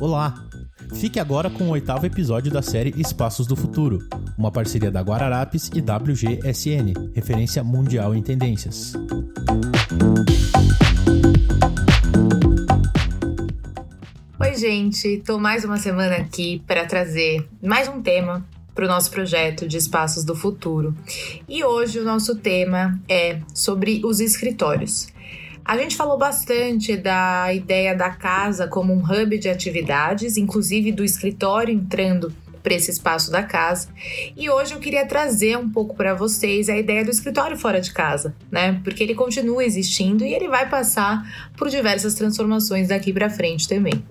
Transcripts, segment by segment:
Olá! Fique agora com o oitavo episódio da série Espaços do Futuro, uma parceria da Guararapes e WGSN, referência mundial em tendências. Oi, gente! Tô mais uma semana aqui para trazer mais um tema para o nosso projeto de Espaços do Futuro. E hoje o nosso tema é sobre os escritórios. A gente falou bastante da ideia da casa como um hub de atividades, inclusive do escritório entrando para esse espaço da casa. E hoje eu queria trazer um pouco para vocês a ideia do escritório fora de casa, né? Porque ele continua existindo e ele vai passar por diversas transformações daqui para frente também.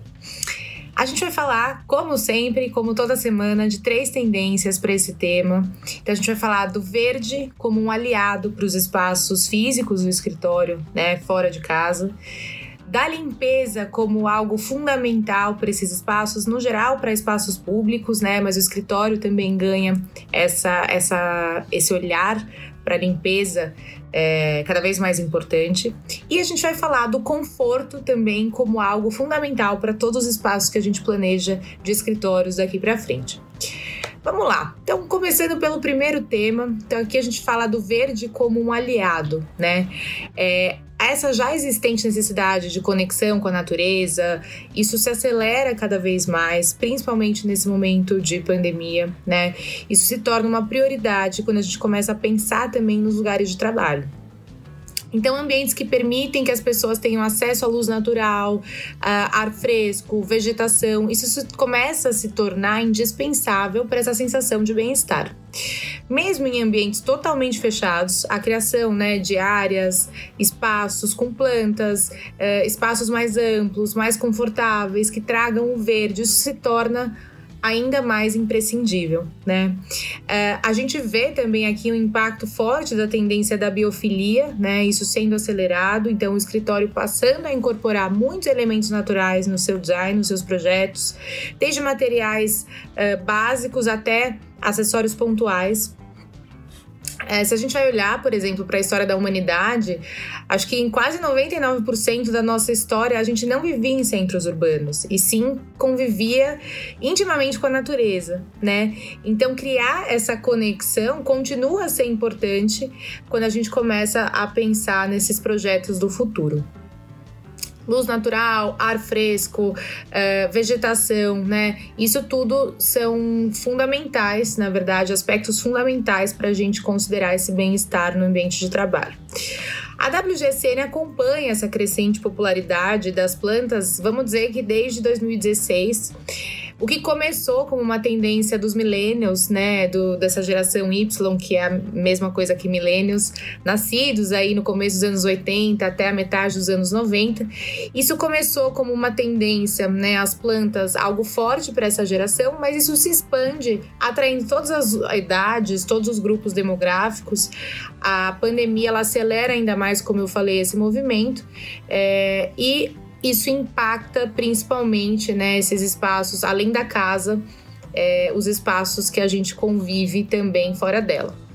A gente vai falar, como sempre, como toda semana, de três tendências para esse tema. Então, a gente vai falar do verde como um aliado para os espaços físicos do escritório, né, fora de casa da limpeza como algo fundamental para esses espaços, no geral para espaços públicos, né? Mas o escritório também ganha essa, essa, esse olhar para limpeza é, cada vez mais importante. E a gente vai falar do conforto também como algo fundamental para todos os espaços que a gente planeja de escritórios daqui para frente. Vamos lá. Então, começando pelo primeiro tema, então aqui a gente fala do verde como um aliado, né? É, essa já existente necessidade de conexão com a natureza, isso se acelera cada vez mais, principalmente nesse momento de pandemia, né? Isso se torna uma prioridade quando a gente começa a pensar também nos lugares de trabalho. Então, ambientes que permitem que as pessoas tenham acesso à luz natural, ar fresco, vegetação, isso começa a se tornar indispensável para essa sensação de bem-estar. Mesmo em ambientes totalmente fechados, a criação né, de áreas, espaços com plantas, eh, espaços mais amplos, mais confortáveis, que tragam o verde, isso se torna ainda mais imprescindível, né? Uh, a gente vê também aqui um impacto forte da tendência da biofilia, né? Isso sendo acelerado, então o escritório passando a incorporar muitos elementos naturais no seu design, nos seus projetos, desde materiais uh, básicos até acessórios pontuais é, se a gente vai olhar, por exemplo, para a história da humanidade, acho que em quase 99% da nossa história a gente não vivia em centros urbanos, e sim convivia intimamente com a natureza, né? Então, criar essa conexão continua a ser importante quando a gente começa a pensar nesses projetos do futuro luz natural, ar fresco, uh, vegetação, né? Isso tudo são fundamentais, na verdade, aspectos fundamentais para a gente considerar esse bem-estar no ambiente de trabalho. A WGCN acompanha essa crescente popularidade das plantas, vamos dizer que desde 2016. O que começou como uma tendência dos millennials, né, do, dessa geração Y, que é a mesma coisa que millennials, nascidos aí no começo dos anos 80 até a metade dos anos 90. Isso começou como uma tendência, né, as plantas, algo forte para essa geração, mas isso se expande, atraindo todas as idades, todos os grupos demográficos. A pandemia ela acelera ainda mais, como eu falei, esse movimento. É, e isso impacta principalmente né, esses espaços, além da casa, é, os espaços que a gente convive também fora dela.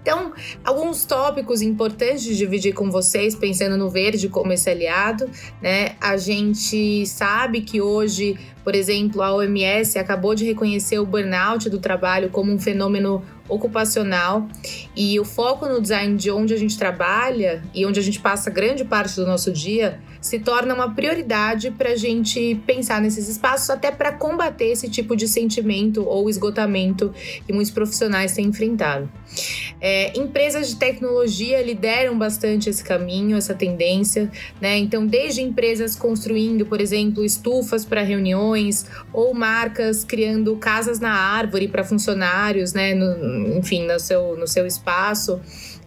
Então, alguns tópicos importantes de dividir com vocês, pensando no verde como esse aliado, né? A gente sabe que hoje, por exemplo, a OMS acabou de reconhecer o burnout do trabalho como um fenômeno ocupacional e o foco no design de onde a gente trabalha e onde a gente passa grande parte do nosso dia se torna uma prioridade para a gente pensar nesses espaços, até para combater esse tipo de sentimento ou esgotamento que muitos profissionais têm enfrentado. É, empresas de tecnologia lideram bastante esse caminho, essa tendência, né? Então, desde empresas construindo, por exemplo, estufas para reuniões, ou marcas criando casas na árvore para funcionários, né? No, enfim, no seu, no seu espaço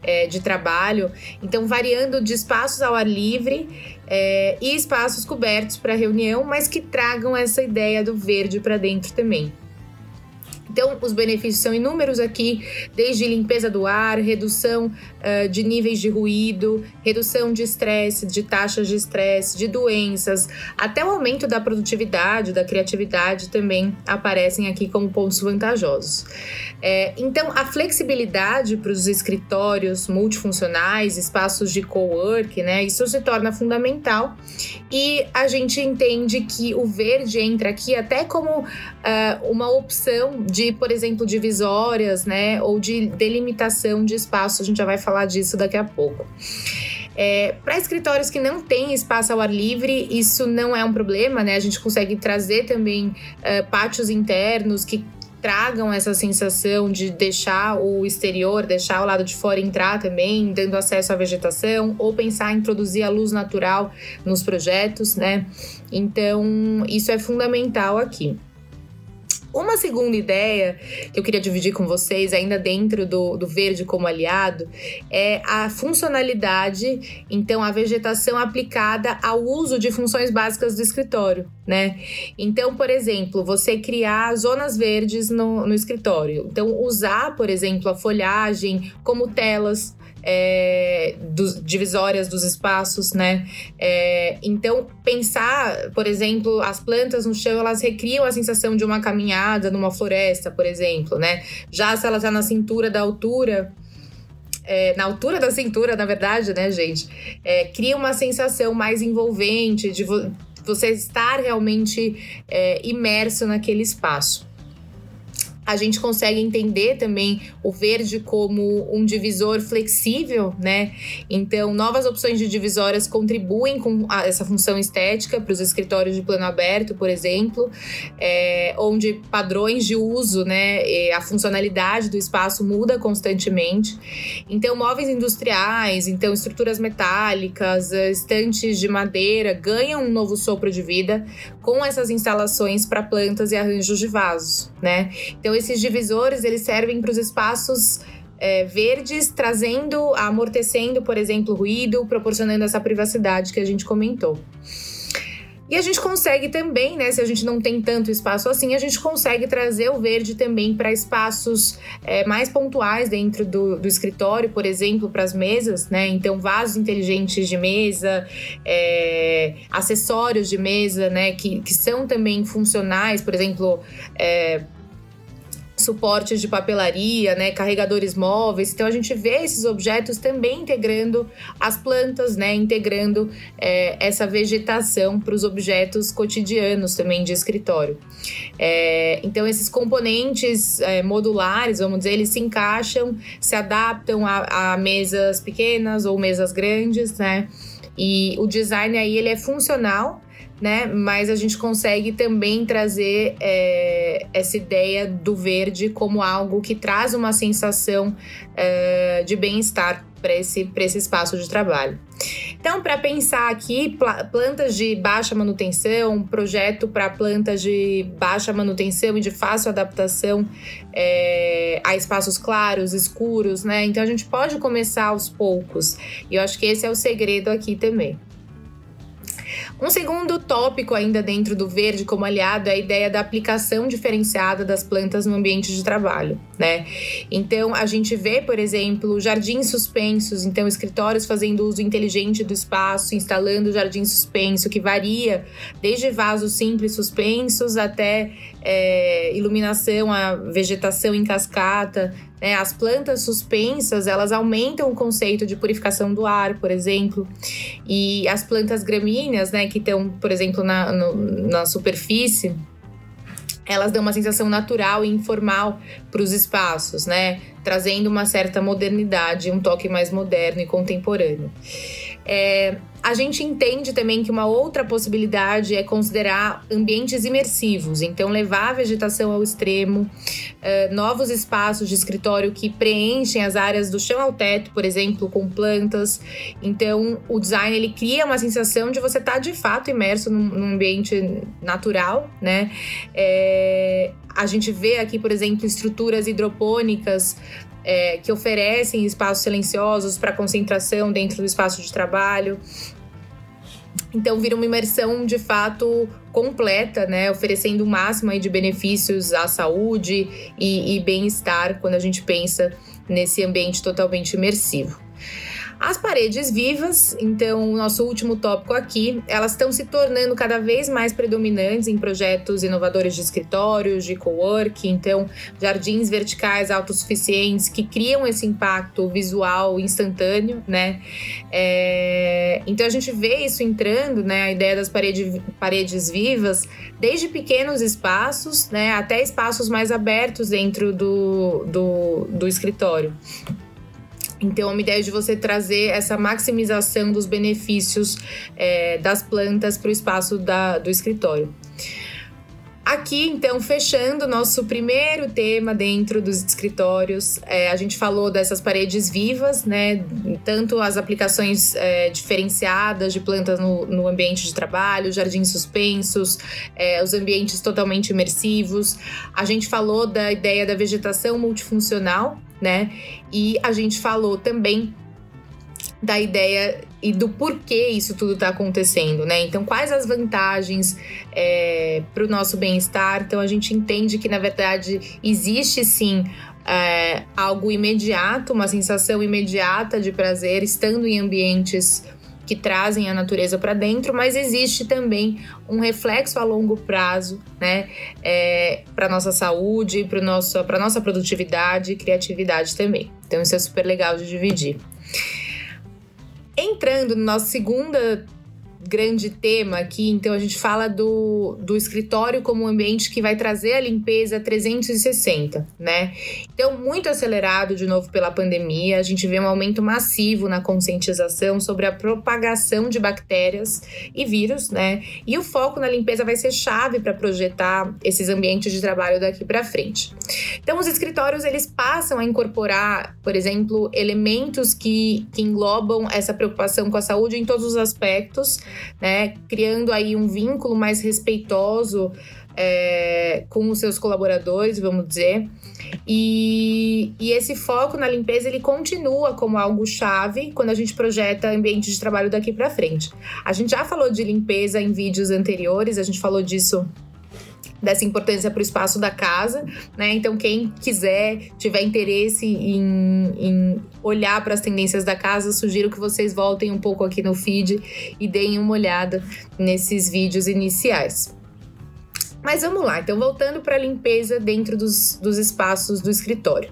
é, de trabalho. Então, variando de espaços ao ar livre é, e espaços cobertos para reunião, mas que tragam essa ideia do verde para dentro também. Então, os benefícios são inúmeros aqui, desde limpeza do ar, redução uh, de níveis de ruído, redução de estresse, de taxas de estresse, de doenças, até o aumento da produtividade, da criatividade também aparecem aqui como pontos vantajosos. É, então, a flexibilidade para os escritórios multifuncionais, espaços de co-work, né, isso se torna fundamental e a gente entende que o verde entra aqui até como uh, uma opção de, por exemplo, divisórias, né, ou de delimitação de espaço. A gente já vai falar disso daqui a pouco. É, para escritórios que não têm espaço ao ar livre, isso não é um problema, né? A gente consegue trazer também uh, pátios internos que tragam essa sensação de deixar o exterior, deixar o lado de fora entrar também, dando acesso à vegetação, ou pensar em introduzir a luz natural nos projetos, né? Então, isso é fundamental aqui. Uma segunda ideia que eu queria dividir com vocês, ainda dentro do, do verde como aliado, é a funcionalidade, então a vegetação aplicada ao uso de funções básicas do escritório, né? Então, por exemplo, você criar zonas verdes no, no escritório. Então, usar, por exemplo, a folhagem como telas é, dos, divisórias dos espaços, né? É, então, pensar, por exemplo, as plantas no chão, elas recriam a sensação de uma caminhada numa floresta, por exemplo, né? Já se ela está na cintura da altura, é, na altura da cintura, na verdade, né, gente? É, cria uma sensação mais envolvente de vo você estar realmente é, imerso naquele espaço a gente consegue entender também o verde como um divisor flexível, né? Então, novas opções de divisórias contribuem com a, essa função estética para os escritórios de plano aberto, por exemplo, é, onde padrões de uso, né, a funcionalidade do espaço muda constantemente. Então, móveis industriais, então estruturas metálicas, estantes de madeira ganham um novo sopro de vida com essas instalações para plantas e arranjos de vasos, né? Então, então, esses divisores, eles servem para os espaços é, verdes, trazendo, amortecendo, por exemplo, ruído, proporcionando essa privacidade que a gente comentou. E a gente consegue também, né? Se a gente não tem tanto espaço assim, a gente consegue trazer o verde também para espaços é, mais pontuais dentro do, do escritório, por exemplo, para as mesas, né? Então, vasos inteligentes de mesa, é, acessórios de mesa, né? Que, que são também funcionais, por exemplo, é, suportes de papelaria, né, carregadores móveis. Então a gente vê esses objetos também integrando as plantas, né, integrando é, essa vegetação para os objetos cotidianos também de escritório. É, então esses componentes é, modulares, vamos dizer, eles se encaixam, se adaptam a, a mesas pequenas ou mesas grandes, né? E o design aí ele é funcional né? Mas a gente consegue também trazer é, essa ideia do verde como algo que traz uma sensação é, de bem-estar para esse, esse espaço de trabalho. Então, para pensar aqui, plantas de baixa manutenção, projeto para plantas de baixa manutenção e de fácil adaptação é, a espaços claros, escuros, né? Então, a gente pode começar aos poucos. E eu acho que esse é o segredo aqui também. Um segundo tópico ainda dentro do verde como aliado é a ideia da aplicação diferenciada das plantas no ambiente de trabalho, né? Então a gente vê, por exemplo, jardins suspensos, então escritórios fazendo uso inteligente do espaço, instalando jardim suspenso que varia desde vasos simples suspensos até é, iluminação, a vegetação em cascata, né? As plantas suspensas, elas aumentam o conceito de purificação do ar, por exemplo. E as plantas gramíneas, né, que estão, por exemplo, na, no, na superfície, elas dão uma sensação natural e informal para os espaços, né? Trazendo uma certa modernidade, um toque mais moderno e contemporâneo. É, a gente entende também que uma outra possibilidade é considerar ambientes imersivos, então levar a vegetação ao extremo, uh, novos espaços de escritório que preenchem as áreas do chão ao teto, por exemplo, com plantas. Então, o design ele cria uma sensação de você estar tá, de fato imerso num, num ambiente natural, né? É, a gente vê aqui, por exemplo, estruturas hidropônicas é, que oferecem espaços silenciosos para concentração dentro do espaço de trabalho. Então vira uma imersão de fato completa, né, oferecendo o máximo de benefícios à saúde e, e bem-estar quando a gente pensa nesse ambiente totalmente imersivo. As paredes vivas, então, o nosso último tópico aqui, elas estão se tornando cada vez mais predominantes em projetos inovadores de escritórios, de coworking, então, jardins verticais autossuficientes que criam esse impacto visual instantâneo, né? É... Então, a gente vê isso entrando, né? A ideia das paredes, paredes vivas, desde pequenos espaços, né? Até espaços mais abertos dentro do, do, do escritório. Então, é uma ideia de você trazer essa maximização dos benefícios é, das plantas para o espaço da, do escritório. Aqui, então, fechando nosso primeiro tema dentro dos escritórios, é, a gente falou dessas paredes vivas, né? Tanto as aplicações é, diferenciadas de plantas no, no, ambiente de trabalho, jardins suspensos, é, os ambientes totalmente imersivos. A gente falou da ideia da vegetação multifuncional, né? E a gente falou também da ideia e do porquê isso tudo está acontecendo, né? Então, quais as vantagens é, para o nosso bem-estar? Então, a gente entende que, na verdade, existe sim é, algo imediato, uma sensação imediata de prazer estando em ambientes que trazem a natureza para dentro, mas existe também um reflexo a longo prazo, né, é, para nossa saúde, para nossa para nossa produtividade e criatividade também. Então isso é super legal de dividir. Entrando na nossa segunda grande tema aqui, então a gente fala do, do escritório como um ambiente que vai trazer a limpeza 360, né? Então, muito acelerado de novo pela pandemia, a gente vê um aumento massivo na conscientização sobre a propagação de bactérias e vírus, né? E o foco na limpeza vai ser chave para projetar esses ambientes de trabalho daqui para frente. Então, os escritórios eles passam a incorporar, por exemplo, elementos que, que englobam essa preocupação com a saúde em todos os aspectos, né? Criando aí um vínculo mais respeitoso é, com os seus colaboradores, vamos dizer. E, e, esse foco na limpeza ele continua como algo chave quando a gente projeta ambiente de trabalho daqui para frente. A gente já falou de limpeza em vídeos anteriores, a gente falou disso dessa importância para o espaço da casa, né? Então, quem quiser, tiver interesse em, em olhar para as tendências da casa, sugiro que vocês voltem um pouco aqui no feed e deem uma olhada nesses vídeos iniciais. Mas vamos lá, então voltando para a limpeza dentro dos, dos espaços do escritório.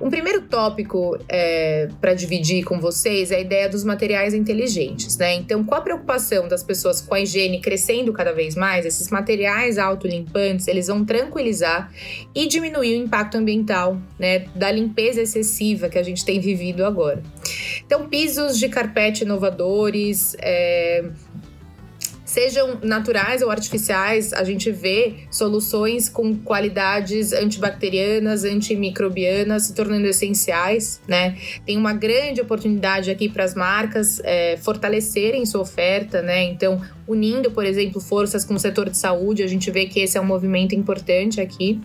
Um primeiro tópico é, para dividir com vocês é a ideia dos materiais inteligentes, né? Então, com a preocupação das pessoas com a higiene crescendo cada vez mais, esses materiais autolimpantes, eles vão tranquilizar e diminuir o impacto ambiental, né, da limpeza excessiva que a gente tem vivido agora. Então, pisos de carpete inovadores, é, sejam naturais ou artificiais, a gente vê soluções com qualidades antibacterianas, antimicrobianas se tornando essenciais, né? Tem uma grande oportunidade aqui para as marcas é, fortalecerem sua oferta, né? Então, unindo, por exemplo, forças com o setor de saúde, a gente vê que esse é um movimento importante aqui.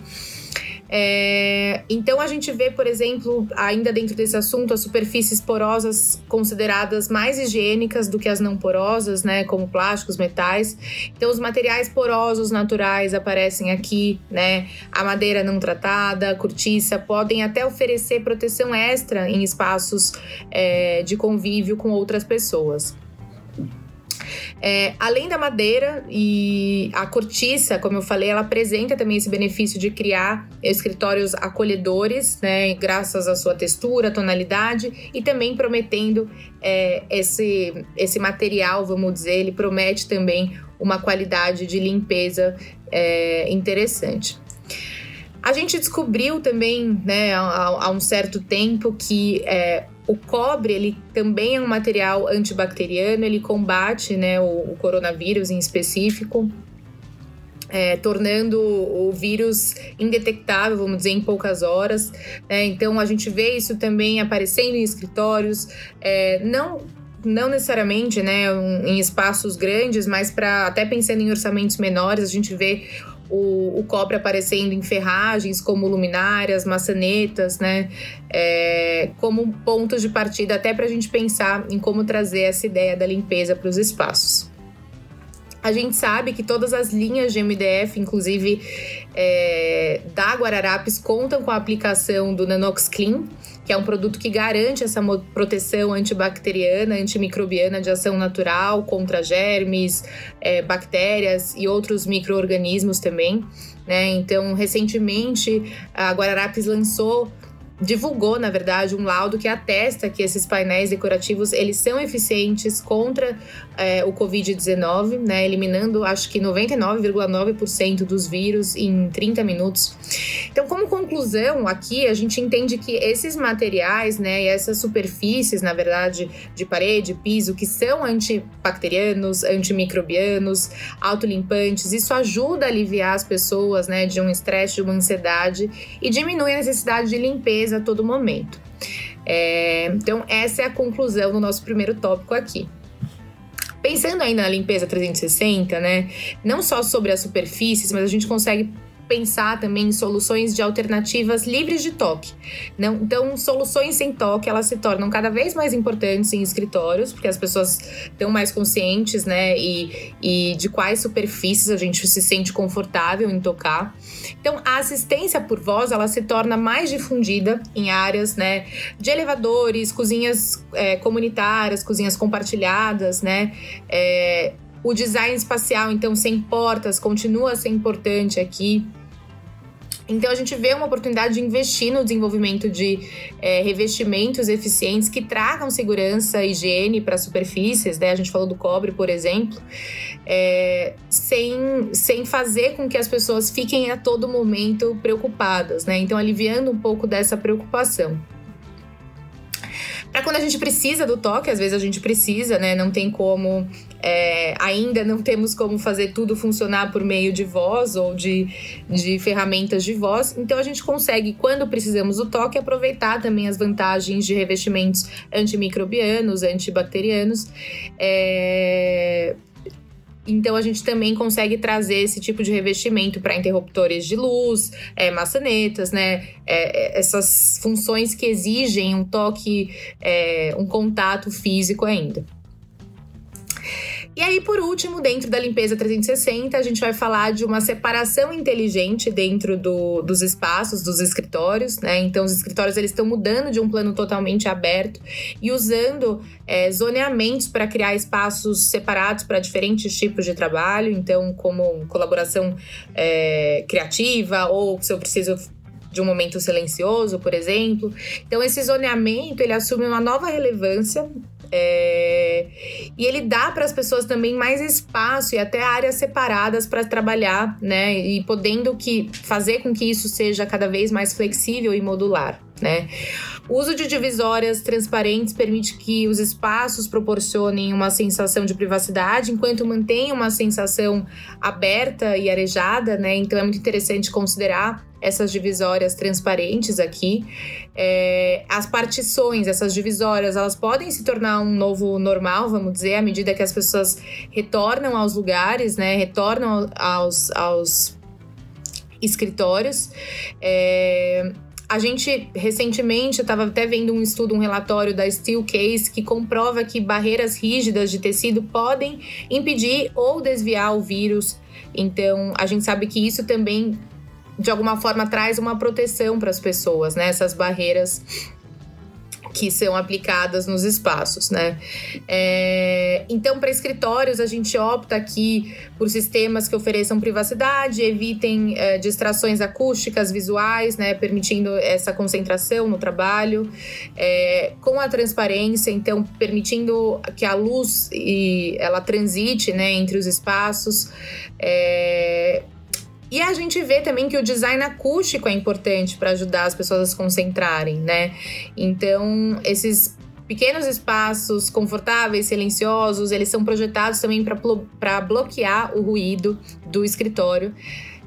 É, então a gente vê, por exemplo, ainda dentro desse assunto, as superfícies porosas consideradas mais higiênicas do que as não porosas, né, como plásticos, metais. Então os materiais porosos naturais aparecem aqui, né, a madeira não tratada, a cortiça, podem até oferecer proteção extra em espaços é, de convívio com outras pessoas. É, além da madeira e a cortiça, como eu falei, ela apresenta também esse benefício de criar escritórios acolhedores, né, graças à sua textura, tonalidade e também prometendo é, esse, esse material, vamos dizer, ele promete também uma qualidade de limpeza é, interessante. A gente descobriu também, né, há, há um certo tempo, que é, o cobre, ele também é um material antibacteriano, ele combate né, o, o coronavírus em específico, é, tornando o vírus indetectável, vamos dizer, em poucas horas. É, então, a gente vê isso também aparecendo em escritórios, é, não não necessariamente né, em espaços grandes, mas para até pensando em orçamentos menores, a gente vê o, o cobre aparecendo em ferragens como luminárias, maçanetas, né? É, como pontos de partida até para a gente pensar em como trazer essa ideia da limpeza para os espaços. A gente sabe que todas as linhas de MDF, inclusive é, da Guararapes, contam com a aplicação do Nanox Clean, que é um produto que garante essa proteção antibacteriana, antimicrobiana de ação natural contra germes, é, bactérias e outros micro-organismos também. Né? Então, recentemente, a Guararapes lançou divulgou, na verdade, um laudo que atesta que esses painéis decorativos eles são eficientes contra é, o Covid-19, né, eliminando acho que 99,9% dos vírus em 30 minutos. Então, como conclusão, aqui a gente entende que esses materiais, né, e essas superfícies, na verdade, de parede, piso, que são antibacterianos, antimicrobianos, autolimpantes, isso ajuda a aliviar as pessoas, né, de um estresse, de uma ansiedade e diminui a necessidade de limpeza a todo momento. É, então, essa é a conclusão do nosso primeiro tópico aqui. Pensando aí na limpeza 360, né? Não só sobre as superfícies, mas a gente consegue pensar também em soluções de alternativas livres de toque. Não, então, soluções sem toque, elas se tornam cada vez mais importantes em escritórios, porque as pessoas estão mais conscientes, né, e, e de quais superfícies a gente se sente confortável em tocar. Então, a assistência por voz, ela se torna mais difundida em áreas, né, de elevadores, cozinhas é, comunitárias, cozinhas compartilhadas, né, é, o design espacial, então, sem portas, continua a ser importante aqui. Então a gente vê uma oportunidade de investir no desenvolvimento de é, revestimentos eficientes que tragam segurança e higiene para superfícies, né? A gente falou do cobre, por exemplo, é, sem, sem fazer com que as pessoas fiquem a todo momento preocupadas, né? Então aliviando um pouco dessa preocupação. Para quando a gente precisa do toque, às vezes a gente precisa, né? Não tem como. É, ainda não temos como fazer tudo funcionar por meio de voz ou de, de ferramentas de voz. Então a gente consegue, quando precisamos do toque, aproveitar também as vantagens de revestimentos antimicrobianos, antibacterianos. É, então a gente também consegue trazer esse tipo de revestimento para interruptores de luz, é, maçanetas, né? É, é, essas funções que exigem um toque, é, um contato físico ainda. E aí, por último, dentro da limpeza 360, a gente vai falar de uma separação inteligente dentro do, dos espaços, dos escritórios, né? Então, os escritórios eles estão mudando de um plano totalmente aberto e usando é, zoneamentos para criar espaços separados para diferentes tipos de trabalho. Então, como colaboração é, criativa ou se eu preciso de um momento silencioso, por exemplo. Então, esse zoneamento ele assume uma nova relevância é... E ele dá para as pessoas também mais espaço e até áreas separadas para trabalhar, né? E podendo que fazer com que isso seja cada vez mais flexível e modular, né? O uso de divisórias transparentes permite que os espaços proporcionem uma sensação de privacidade, enquanto mantém uma sensação aberta e arejada, né? Então é muito interessante considerar essas divisórias transparentes aqui. É, as partições, essas divisórias, elas podem se tornar um novo normal, vamos dizer, à medida que as pessoas retornam aos lugares, né? Retornam aos, aos escritórios. É, a gente recentemente estava até vendo um estudo, um relatório da Steelcase que comprova que barreiras rígidas de tecido podem impedir ou desviar o vírus. Então, a gente sabe que isso também de alguma forma traz uma proteção para as pessoas, né? Essas barreiras que são aplicadas nos espaços, né? É, então, para escritórios, a gente opta aqui por sistemas que ofereçam privacidade, evitem é, distrações acústicas, visuais, né? Permitindo essa concentração no trabalho, é, com a transparência, então permitindo que a luz e ela transite, né, entre os espaços. E a gente vê também que o design acústico é importante para ajudar as pessoas a se concentrarem, né? Então, esses pequenos espaços confortáveis, silenciosos, eles são projetados também para bloquear o ruído do escritório.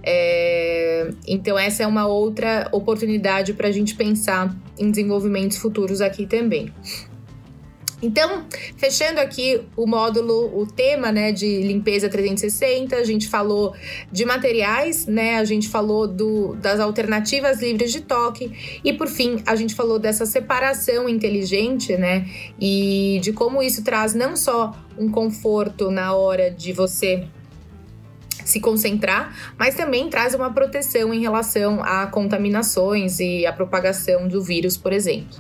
É, então, essa é uma outra oportunidade para a gente pensar em desenvolvimentos futuros aqui também. Então, fechando aqui o módulo, o tema, né, de limpeza 360, a gente falou de materiais, né, a gente falou do, das alternativas livres de toque e, por fim, a gente falou dessa separação inteligente, né, e de como isso traz não só um conforto na hora de você se concentrar, mas também traz uma proteção em relação a contaminações e a propagação do vírus, por exemplo.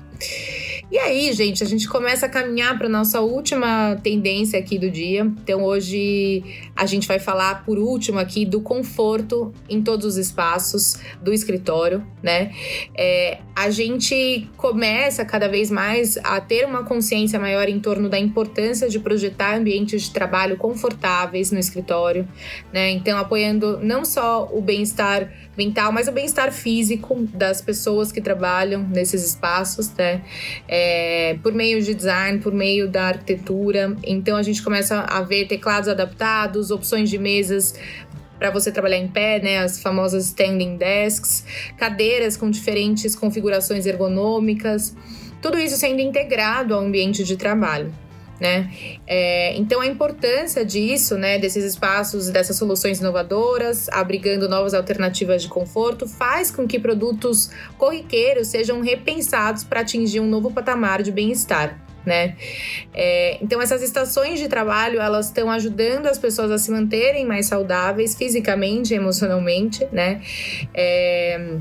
E aí, gente, a gente começa a caminhar para nossa última tendência aqui do dia. Então, hoje a gente vai falar por último aqui do conforto em todos os espaços do escritório, né? É, a gente começa cada vez mais a ter uma consciência maior em torno da importância de projetar ambientes de trabalho confortáveis no escritório, né? Então, apoiando não só o bem-estar mental, mas o bem-estar físico das pessoas que trabalham nesses espaços, né? É, por meio de design, por meio da arquitetura. Então a gente começa a ver teclados adaptados, opções de mesas para você trabalhar em pé, né, as famosas standing desks, cadeiras com diferentes configurações ergonômicas, tudo isso sendo integrado ao ambiente de trabalho né? É, então a importância disso, né, desses espaços, dessas soluções inovadoras, abrigando novas alternativas de conforto, faz com que produtos corriqueiros sejam repensados para atingir um novo patamar de bem-estar. Né? É, então essas estações de trabalho elas estão ajudando as pessoas a se manterem mais saudáveis fisicamente, emocionalmente, né? É,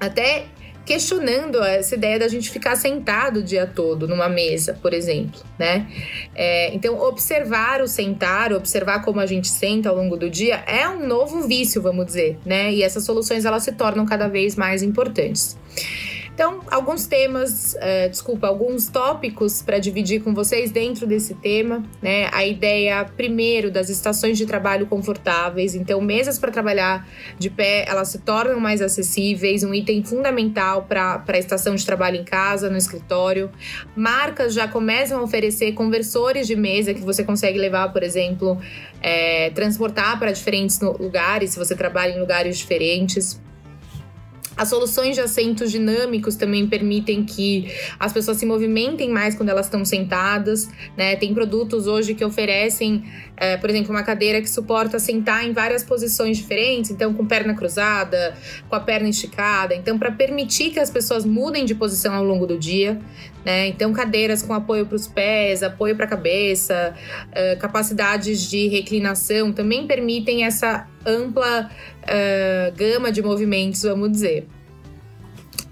até questionando essa ideia da gente ficar sentado o dia todo numa mesa, por exemplo, né? É, então, observar o sentar, observar como a gente senta ao longo do dia é um novo vício, vamos dizer, né? E essas soluções elas se tornam cada vez mais importantes. Então, alguns temas, uh, desculpa, alguns tópicos para dividir com vocês dentro desse tema, né? A ideia, primeiro, das estações de trabalho confortáveis. Então, mesas para trabalhar de pé, elas se tornam mais acessíveis, um item fundamental para a estação de trabalho em casa, no escritório. Marcas já começam a oferecer conversores de mesa que você consegue levar, por exemplo, é, transportar para diferentes lugares, se você trabalha em lugares diferentes. As soluções de assentos dinâmicos também permitem que as pessoas se movimentem mais quando elas estão sentadas, né? Tem produtos hoje que oferecem, é, por exemplo, uma cadeira que suporta sentar em várias posições diferentes, então com perna cruzada, com a perna esticada, então para permitir que as pessoas mudem de posição ao longo do dia, né? Então cadeiras com apoio para os pés, apoio para a cabeça, uh, capacidades de reclinação também permitem essa ampla uh, gama de movimentos, vamos dizer.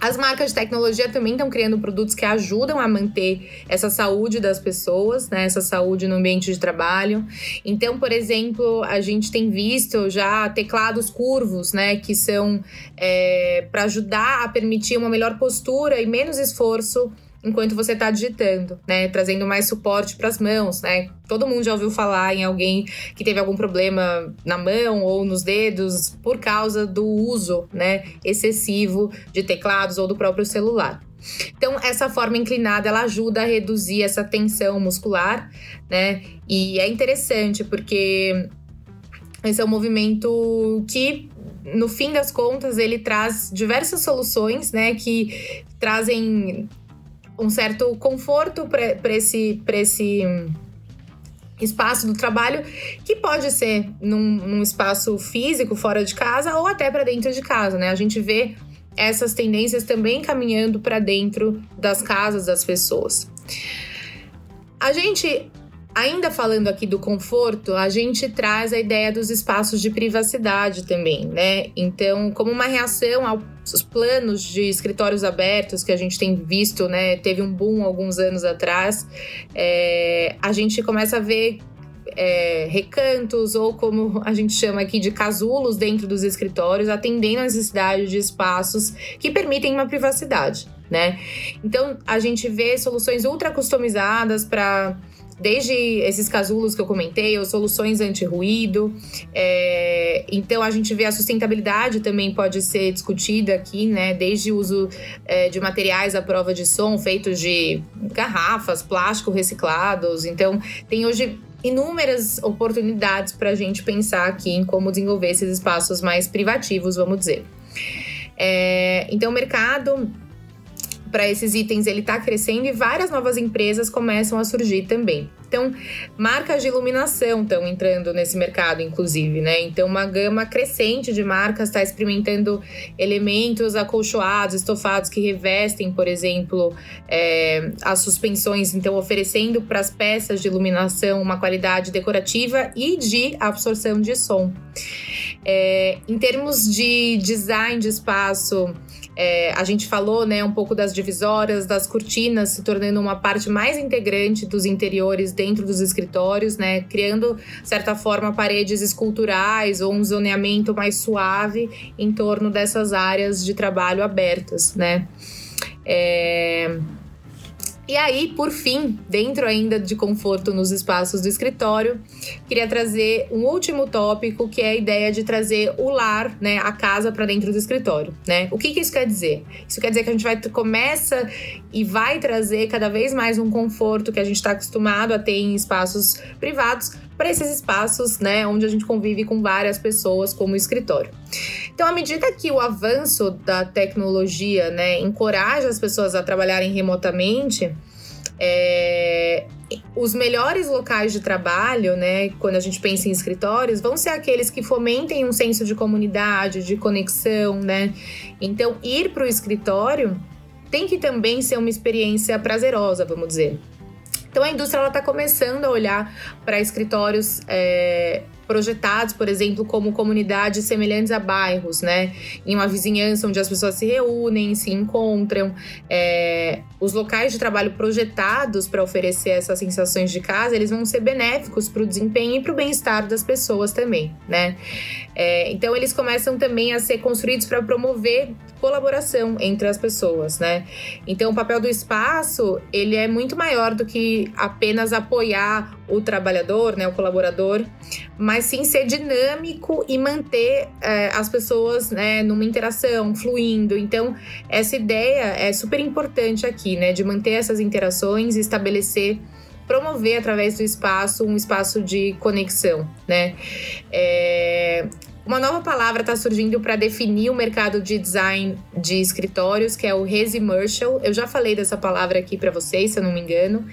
As marcas de tecnologia também estão criando produtos que ajudam a manter essa saúde das pessoas, né? Essa saúde no ambiente de trabalho. Então, por exemplo, a gente tem visto já teclados curvos, né? Que são é, para ajudar a permitir uma melhor postura e menos esforço enquanto você está digitando, né? Trazendo mais suporte para as mãos, né? Todo mundo já ouviu falar em alguém que teve algum problema na mão ou nos dedos por causa do uso, né, excessivo de teclados ou do próprio celular. Então, essa forma inclinada ela ajuda a reduzir essa tensão muscular, né? E é interessante porque esse é um movimento que no fim das contas, ele traz diversas soluções, né, que trazem um certo conforto para esse, esse espaço do trabalho, que pode ser num, num espaço físico fora de casa ou até para dentro de casa, né? A gente vê essas tendências também caminhando para dentro das casas das pessoas. A gente Ainda falando aqui do conforto, a gente traz a ideia dos espaços de privacidade também, né? Então, como uma reação aos planos de escritórios abertos que a gente tem visto, né? Teve um boom alguns anos atrás, é, a gente começa a ver é, recantos ou como a gente chama aqui de casulos dentro dos escritórios, atendendo a necessidade de espaços que permitem uma privacidade, né? Então a gente vê soluções ultra customizadas para desde esses casulos que eu comentei, ou soluções anti-ruído. É, então a gente vê a sustentabilidade também pode ser discutida aqui, né? Desde o uso é, de materiais à prova de som feitos de garrafas, plástico reciclados. Então tem hoje inúmeras oportunidades para a gente pensar aqui em como desenvolver esses espaços mais privativos, vamos dizer. É, então o mercado para esses itens ele está crescendo e várias novas empresas começam a surgir também. Então, marcas de iluminação estão entrando nesse mercado, inclusive, né? Então, uma gama crescente de marcas está experimentando elementos acolchoados, estofados que revestem, por exemplo, é, as suspensões, então oferecendo para as peças de iluminação uma qualidade decorativa e de absorção de som. É, em termos de design de espaço, é, a gente falou né, um pouco das divisórias, das cortinas se tornando uma parte mais integrante dos interiores dentro dos escritórios, né, criando, de certa forma, paredes esculturais ou um zoneamento mais suave em torno dessas áreas de trabalho abertas. Né. É, e aí, por fim, dentro ainda de conforto nos espaços do escritório, queria trazer um último tópico, que é a ideia de trazer o lar, né, a casa para dentro do escritório, né? O que, que isso quer dizer? Isso quer dizer que a gente vai começa e vai trazer cada vez mais um conforto que a gente está acostumado a ter em espaços privados para esses espaços, né, onde a gente convive com várias pessoas, como o escritório. Então, à medida que o avanço da tecnologia, né, encoraja as pessoas a trabalharem remotamente, é, os melhores locais de trabalho, né, quando a gente pensa em escritórios, vão ser aqueles que fomentem um senso de comunidade, de conexão, né? Então, ir para o escritório tem que também ser uma experiência prazerosa, vamos dizer. Então, a indústria está começando a olhar para escritórios é, projetados, por exemplo, como comunidades semelhantes a bairros, né? Em uma vizinhança onde as pessoas se reúnem, se encontram. É, os locais de trabalho projetados para oferecer essas sensações de casa, eles vão ser benéficos para o desempenho e para o bem-estar das pessoas também, né? É, então, eles começam também a ser construídos para promover colaboração entre as pessoas, né? Então, o papel do espaço, ele é muito maior do que apenas apoiar o trabalhador, né, o colaborador, mas sim ser dinâmico e manter é, as pessoas né, numa interação, fluindo. Então, essa ideia é super importante aqui, né, de manter essas interações estabelecer promover através do espaço um espaço de conexão, né? É, uma nova palavra está surgindo para definir o mercado de design de escritórios, que é o resimercial. Eu já falei dessa palavra aqui para vocês, se eu não me engano,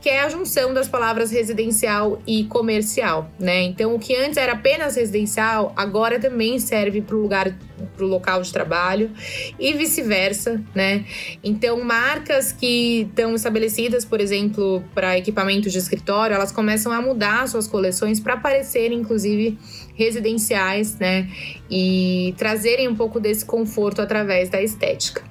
que é a junção das palavras residencial e comercial, né? Então, o que antes era apenas residencial, agora também serve para o lugar, para o local de trabalho e vice-versa, né? Então, marcas que estão estabelecidas, por exemplo, para equipamentos de escritório, elas começam a mudar suas coleções para parecerem, inclusive, residenciais, né? E trazerem um pouco desse conforto através da estética.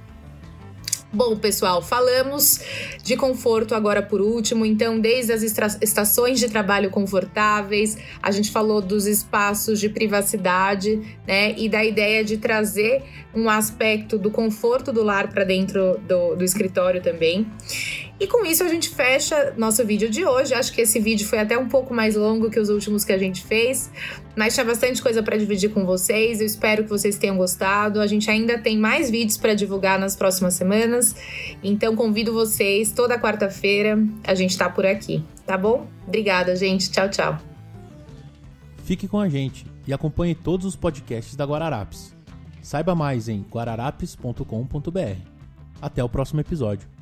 Bom, pessoal, falamos de conforto agora por último, então, desde as estações de trabalho confortáveis, a gente falou dos espaços de privacidade, né, e da ideia de trazer um aspecto do conforto do lar para dentro do, do escritório também. E com isso a gente fecha nosso vídeo de hoje. Acho que esse vídeo foi até um pouco mais longo que os últimos que a gente fez, mas tinha bastante coisa para dividir com vocês. Eu espero que vocês tenham gostado. A gente ainda tem mais vídeos para divulgar nas próximas semanas, então convido vocês toda quarta-feira. A gente está por aqui, tá bom? Obrigada, gente. Tchau, tchau. Fique com a gente e acompanhe todos os podcasts da Guararapes. Saiba mais em guararapes.com.br. Até o próximo episódio.